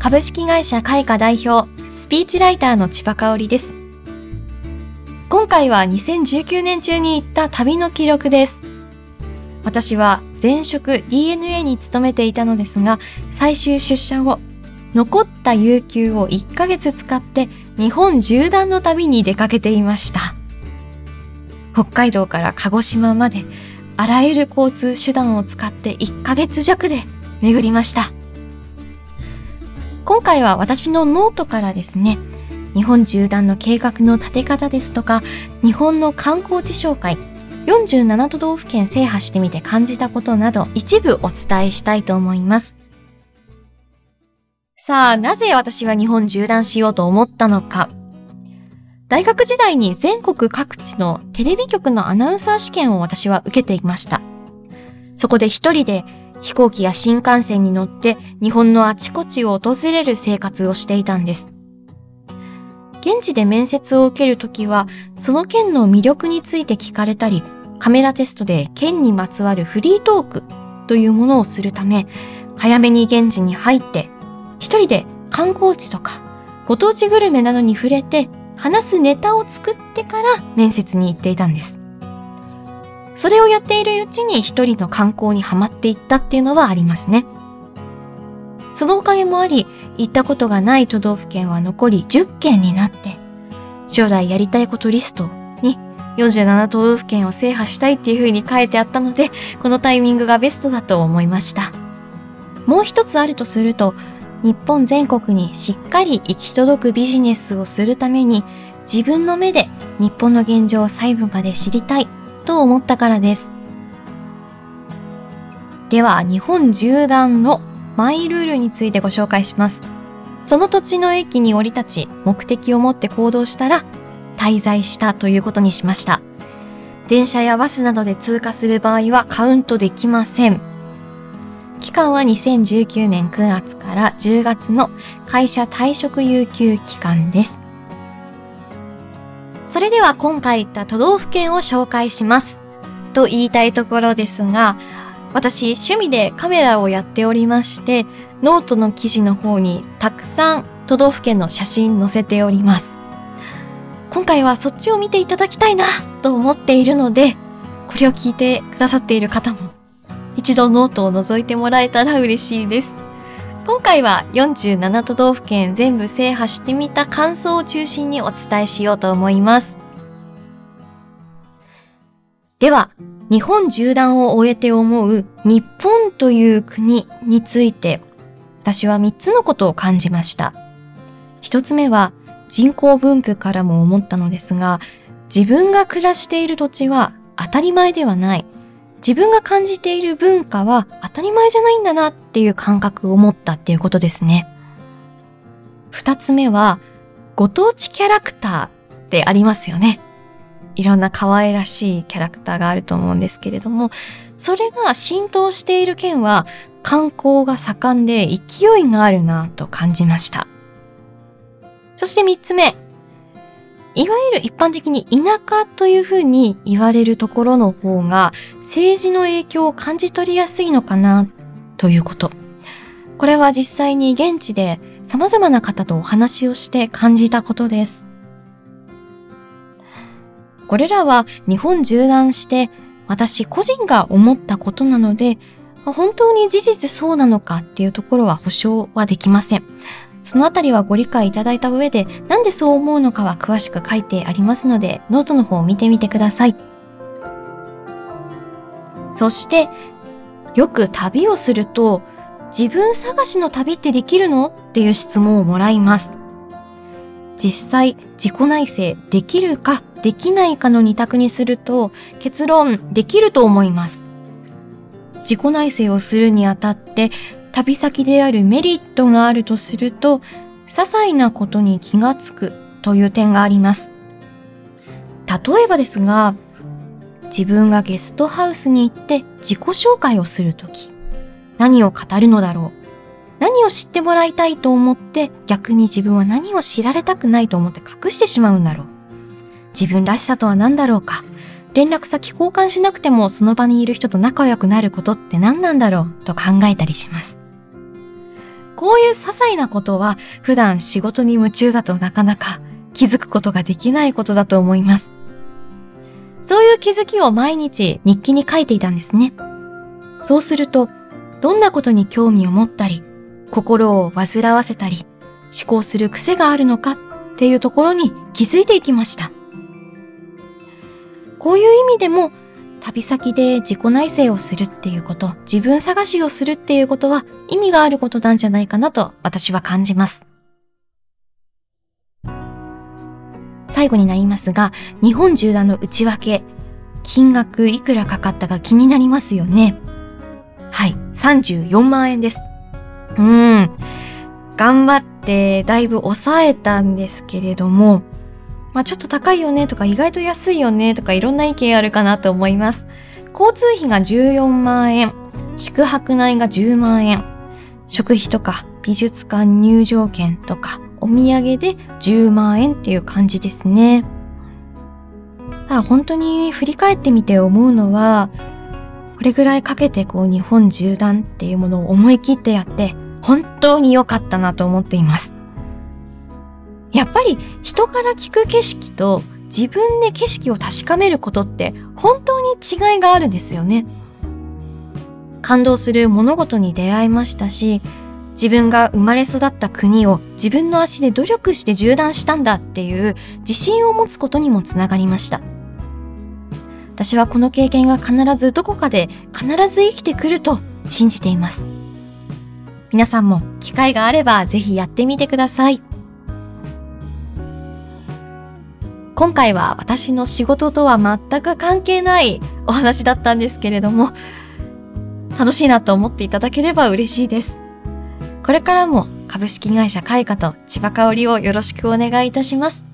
株式会社開花代表、スピーチライターの千葉香織です。今回は2019年中に行った旅の記録です。私は前職 DNA に勤めていたのですが、最終出社後、残った有給を1ヶ月使って日本縦断の旅に出かけていました。北海道から鹿児島まであらゆる交通手段を使って1ヶ月弱で巡りました。今回は私のノートからですね、日本縦断の計画の立て方ですとか、日本の観光地紹介、47都道府県制覇してみて感じたことなど一部お伝えしたいと思います。さあ、なぜ私は日本縦断しようと思ったのか。大学時代に全国各地のテレビ局のアナウンサー試験を私は受けていました。そこで一人で飛行機や新幹線に乗って日本のあちこちを訪れる生活をしていたんです。現地で面接を受けるときは、その県の魅力について聞かれたり、カメラテストで県にまつわるフリートークというものをするため、早めに現地に入って、一人で観光地とか、ご当地グルメなどに触れて、話すネタを作ってから面接に行っていたんです。それをやっているうちに一人の観光にはまっていったっていうのはありますね。そのおかげもあり、行ったことがない都道府県は残り10県になって、将来やりたいことリストに47都道府県を制覇したいっていう風に書いてあったので、このタイミングがベストだと思いました。もう一つあるとすると、日本全国にしっかり行き届くビジネスをするために自分の目で日本の現状を細部まで知りたいと思ったからです。では日本縦断のマイルールについてご紹介します。その土地の駅に降り立ち目的を持って行動したら滞在したということにしました。電車やバスなどで通過する場合はカウントできません。期間は2019年9月から10月の会社退職有給期間です。それでは今回言った都道府県を紹介します。と言いたいところですが、私趣味でカメラをやっておりまして、ノートの記事の方にたくさん都道府県の写真載せております。今回はそっちを見ていただきたいなと思っているので、これを聞いてくださっている方も一度ノートを覗いてもらえたら嬉しいです。今回は47都道府県全部制覇してみた感想を中心にお伝えしようと思います。では、日本縦断を終えて思う日本という国について、私は3つのことを感じました。1つ目は人口分布からも思ったのですが、自分が暮らしている土地は当たり前ではない。自分が感じている文化は当たり前じゃないんだなっていう感覚を持ったっていうことですね。二つ目は、ご当地キャラクターってありますよね。いろんな可愛らしいキャラクターがあると思うんですけれども、それが浸透している県は観光が盛んで勢いがあるなと感じました。そして三つ目、いわゆる一般的に田舎というふうに言われるところの方が政治の影響を感じ取りやすいのかなということ。これは実際に現地で様々な方とお話をして感じたことです。これらは日本縦断して私個人が思ったことなので本当に事実そうなのかっていうところは保証はできません。そのあたりはご理解いただいた上で、なんでそう思うのかは詳しく書いてありますので、ノートの方を見てみてください。そして、よく旅をすると、自分探しの旅ってできるのっていう質問をもらいます。実際、自己内省できるかできないかの二択にすると、結論できると思います。自己内省をするにあたって旅先であるメリットがあるとすると、些細なことに気がつくという点があります。例えばですが、自分がゲストハウスに行って自己紹介をするとき、何を語るのだろう何を知ってもらいたいと思って逆に自分は何を知られたくないと思って隠してしまうんだろう自分らしさとは何だろうか連絡先交換しなくてもその場にいる人と仲良くなることって何なんだろうと考えたりします。こういう些細なことは普段仕事に夢中だとなかなか気づくことができないことだと思います。そういう気づきを毎日日記に書いていたんですね。そうすると、どんなことに興味を持ったり、心を煩わせたり、思考する癖があるのかっていうところに気づいていきました。こういう意味でも旅先で自己内省をするっていうこと、自分探しをするっていうことは意味があることなんじゃないかなと私は感じます。最後になりますが、日本縦断の内訳、金額いくらかかったか気になりますよね。はい、34万円です。うん。頑張ってだいぶ抑えたんですけれども、まあちょっと高いよねとか意外と安いよねとかいろんな意見あるかなと思います。交通費が14万円、宿泊代が10万円、食費とか美術館入場券とかお土産で10万円っていう感じですね。ただ本当に振り返ってみて思うのは、これぐらいかけてこう日本縦断っていうものを思い切ってやって本当に良かったなと思っています。やっぱり人から聞く景色と自分で景色を確かめることって本当に違いがあるんですよね。感動する物事に出会いましたし、自分が生まれ育った国を自分の足で努力して縦断したんだっていう自信を持つことにもつながりました。私はこの経験が必ずどこかで必ず生きてくると信じています。皆さんも機会があればぜひやってみてください。今回は私の仕事とは全く関係ないお話だったんですけれども、楽しいなと思っていただければ嬉しいです。これからも株式会社開花と千葉香織をよろしくお願いいたします。